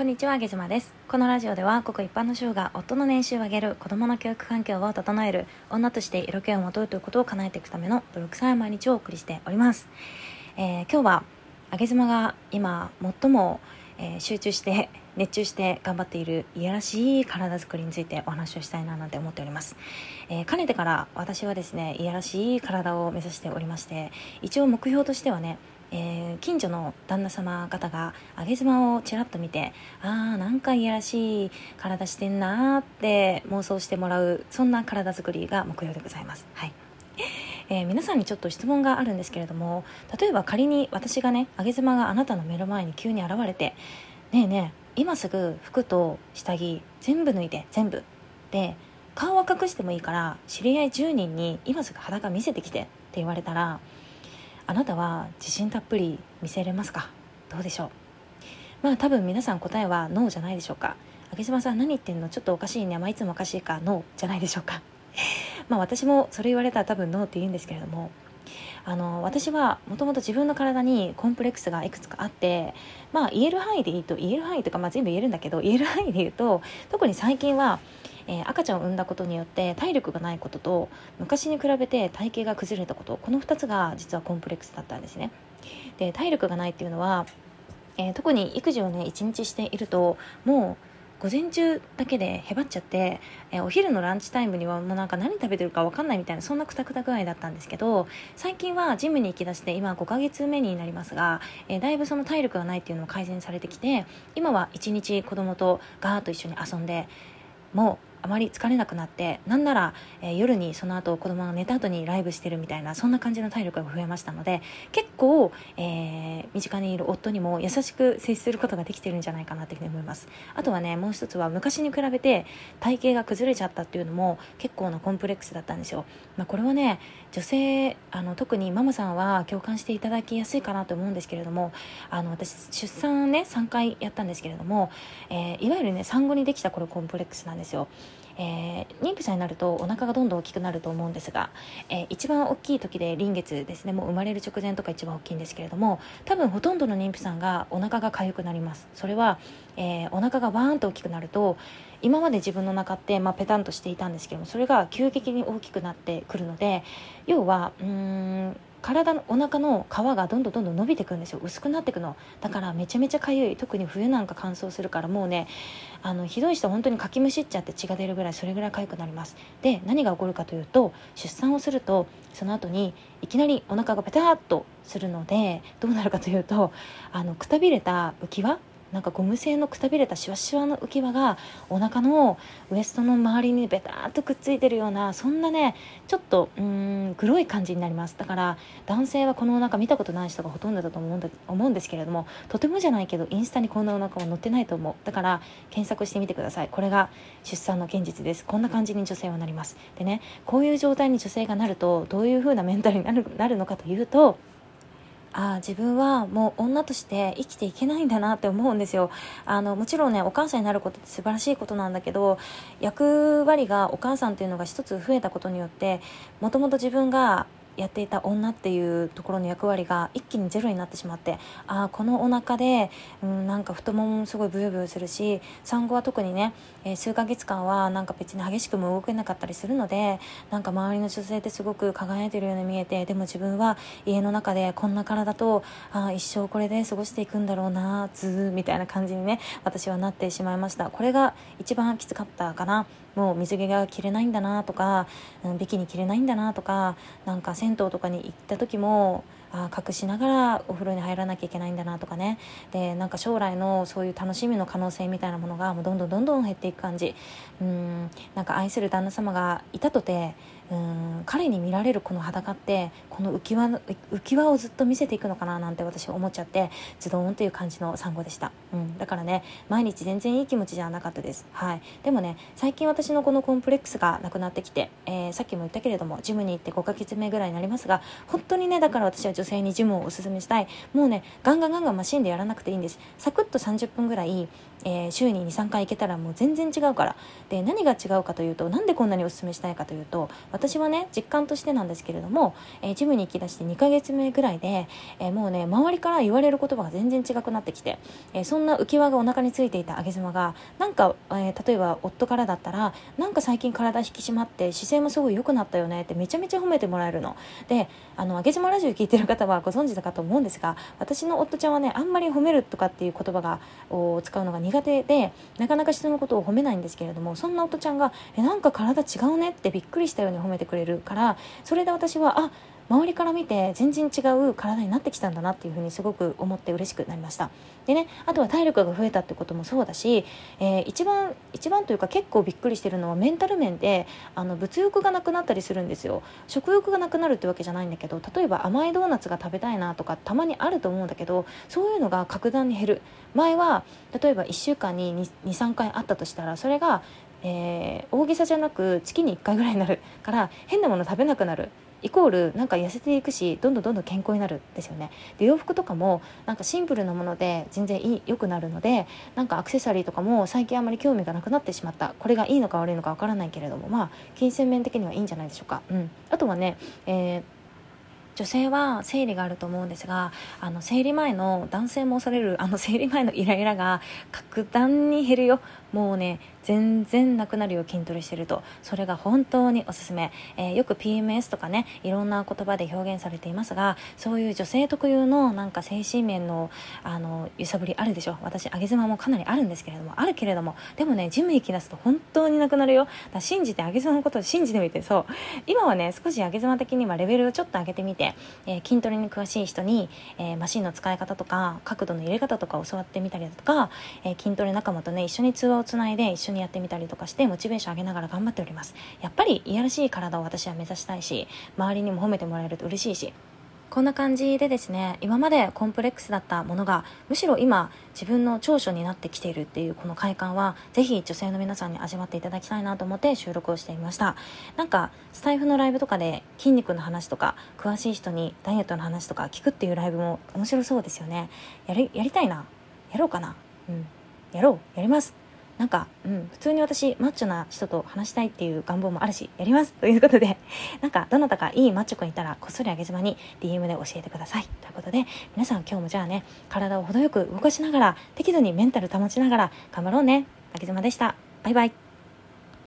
こんにちは、あげずまです。このラジオでは、ごく一般の主が夫の年収を上げる、子供の教育環境を整える、女として色気をまとうということを叶えていくための努力さい毎日をお送りしております。えー今日は、あげずまが今、最も、えー集中して、熱中して頑張っているいやらしい体づくりについてお話をしたいななんて思っております。えーかねてから私はですね、いやらしい体を目指しておりまして、一応目標としてはね、えー近所の旦那様方が上げ妻をちらっと見てあーなんかいやらしい体してんなーって妄想してもらうそんな体作りが目標でございます。はいえー皆さんにちょっと質問があるんですけれども例えば仮に私がね上げ妻があなたの目の前に急に現れて「ねえねえ今すぐ服と下着全部脱いで全部」で顔は隠してもいいから知り合い10人に今すぐ裸見せてきてって言われたらあなたは自信たっぷり見せれますか？どうでしょう？まあ多分皆さん答えはノーじゃないでしょうか。揚島さん何言ってんの？ちょっとおかしいね。まあいつもおかしいかノーじゃないでしょうか。まあ私もそれ言われたら多分ノーって言うんですけれどもあの私はもともと自分の体にコンプレックスがいくつかあってまあ言える範囲でいいと言える範囲とか、まあ、全部言えるんだけど言える範囲で言うと特に最近は、えー赤ちゃんを産んだことによって体力がないことと昔に比べて体型が崩れたことこの2つが実はコンプレックスだったんですね。で体力がないっていうのは、えー特に育児をね一日しているともう午前中だけでへばっちゃって、えーお昼のランチタイムにはもうなんか何食べてるか分かんないみたいなそんなくたくた具合だったんですけど最近はジムに行きだして今5ヶ月目になりますが、えーだいぶその体力がないっていうのも改善されてきて今は一日子供とガーッと一緒に遊んでもうあまり疲れなくなってなんなら、えー夜にその後子供が寝た後にライブしてるみたいなそんな感じの体力が増えましたので結構、えー身近にいる夫にも優しく接することができてるんじゃないかなというふうに思います。あとはねもう一つは昔に比べて体型が崩れちゃったっていうのも結構なコンプレックスだったんですよ、まあ、これはね女性あの特にママさんは共感していただきやすいかなと思うんですけれどもあの私出産ね3回やったんですけれども、えーいわゆるね産後にできたこれコンプレックスなんですよ。えー妊婦さんになるとお腹がどんどん大きくなると思うんですが、えー一番大きい時で臨月ですねもう生まれる直前とか一番大きいんですけれども多分ほとんどの妊婦さんがお腹が痒くなります。それは、えーお腹がバーンと大きくなると今まで自分の中って、まあ、ペタンとしていたんですけどもそれが急激に大きくなってくるので要はうん体のお腹の皮がどんどんどんどん伸びていくんですよ。薄くなっていくの。だからめちゃめちゃ痒い。特に冬なんか乾燥するからもうねあのひどい人は本当にかきむしっちゃって血が出るぐらいそれぐらい痒くなります。で何が起こるかというと出産をするとその後にいきなりお腹がペタッとするのでどうなるかというとあのくたびれた浮き輪なんかゴム製のくたびれたシワシワの浮き輪がお腹のウエストの周りにベターっとくっついてるようなそんなねちょっとうん黒い感じになります。だから男性はこのお腹見たことない人がほとんどだと思うんだ思うんですけれどもとてもじゃないけどインスタにこんなお腹は載ってないと思う。だから検索してみてください。これが出産の現実です。こんな感じに女性はなります。でねこういう状態に女性がなるとどういう風なメンタルになるなるのかというとあ自分はもう女として生きていけないんだなって思うんですよ。あのもちろんねお母さんになることって素晴らしいことなんだけど役割がお母さんっていうのが一つ増えたことによってもともと自分がやっていた女っていうところの役割が一気にゼロになってしまってああこのお腹で、うん、なんか太もももすごいブヨブヨするし産後は特にね、えー数ヶ月間はなんか別に激しくも動けなかったりするのでなんか周りの女性ってすごく輝いてるように見えてでも自分は家の中でこんな体とああ一生これで過ごしていくんだろうなずーみたいな感じにね私はなってしまいました。これが一番きつかったかな。もう水着が着れないんだなとか、うん、ビキニ着れないんだなとかなんか銭湯とかに行った時もあ隠しながらお風呂に入らなきゃいけないんだなとかね。でなんか将来のそういう楽しみの可能性みたいなものがもうどんどんどんどん減っていく感じ。うん。なんか愛する旦那様がいたとてうん彼に見られるこの裸ってこの浮き輪の浮き輪をずっと見せていくのかななんて私思っちゃってズドーンという感じの産後でした、うん、だからね毎日全然いい気持ちじゃなかったです、はい、でもね最近私のこのコンプレックスがなくなってきて、えーさっきも言ったけれどもジムに行って5ヶ月目ぐらいになりますが本当にねだから私は女女性にジムをおすすめしたい。もうねガンガンガンガンマシンでやらなくていいんです。サクッと30分ぐらい、えー、週に23回行けたらもう全然違うから。で何が違うかというとなんでこんなにおすすめしたいかというと私はね実感としてなんですけれども、えー、ジムに行きだして2ヶ月目ぐらいで、えー、もうね周りから言われる言葉が全然違くなってきて、えそんな浮き輪がお腹についていた上げ妻がなんか、え例えば夫からだったらなんか最近体引き締まって姿勢もすごい良くなったよねってめちゃめちゃ褒めてもらえるの。であの上げ妻ラジオ聞いてる方はご存知だかと思うんですが私の夫ちゃんはねあんまり褒めるとかっていう言葉がを使うのが苦手でなかなか人のことを褒めないんですけれどもそんな夫ちゃんが「えなんか体違うね」ってびっくりしたように褒めめてくれるからそれで私はあ周りから見て全然違う体になってきたんだなっていうふうにすごく思って嬉しくなりました。でねあとは体力が増えたってこともそうだし、えー、一番一番というか結構びっくりしてるのはメンタル面であの物欲がなくなったりするんですよ。食欲がなくなるってわけじゃないんだけど例えば甘いドーナツが食べたいなとかたまにあると思うんだけどそういうのが格段に減る。前は例えば1週間に23回あったとしたらそれがえー、大げさじゃなく月に1回ぐらいになるから 変なもの食べなくなる。イコールなんか痩せていくしどんどんどんどん健康になるですよね。で洋服とかもなんかシンプルなもので全然いい良くなるのでなんかアクセサリーとかも最近あまり興味がなくなってしまった。これがいいのか悪いのかわからないけれどもまあ金銭面的にはいいんじゃないでしょうか、うん、あとはね、えー女性は生理があると思うんですがあの生理前の男性も恐れるあの生理前のイライラが格段に減るよ。もうね全然なくなるよ筋トレしてると。それが本当におすすめ、えー、よく PMS とかねいろんな言葉で表現されていますがそういう女性特有のなんか精神面のあの揺さぶりあるでしょ。私上げ妻もかなりあるんですけれどもあるけれどもでもねジム行き出すと本当になくなるよ。だ信じて上げ妻のことを信じてみてそう。今はね少し上げ妻的にはレベルをちょっと上げてみて、えー、筋トレに詳しい人に、えー、マシンの使い方とか角度の入れ方とか教わってみたりだとか、え筋トレ仲間とね一緒に通話をつないで一緒にやってみたりとかしてモチベーション上げながら頑張っております。やっぱりいやらしい体を私は目指したいし周りにも褒めてもらえると嬉しいしこんな感じでですね今までコンプレックスだったものがむしろ今自分の長所になってきているっていうこの快感はぜひ女性の皆さんに味わっていただきたいなと思って収録をしてみました。なんかスタイフのライブとかで筋肉の話とか詳しい人にダイエットの話とか聞くっていうライブも面白そうですよね。やりやりたいな。やろうかな。うん。やろう。やります。なんか、うん、普通に私、マッチョな人と話したいっていう願望もあるし、やりますということで、なんか、どなたかいいマッチョくんいたら、こっそりあげ妻に DM で教えてください。ということで、皆さん今日もじゃあね、体を程よく動かしながら、適度にメンタル保ちながら、頑張ろうね。あげ妻でした。バイバイ。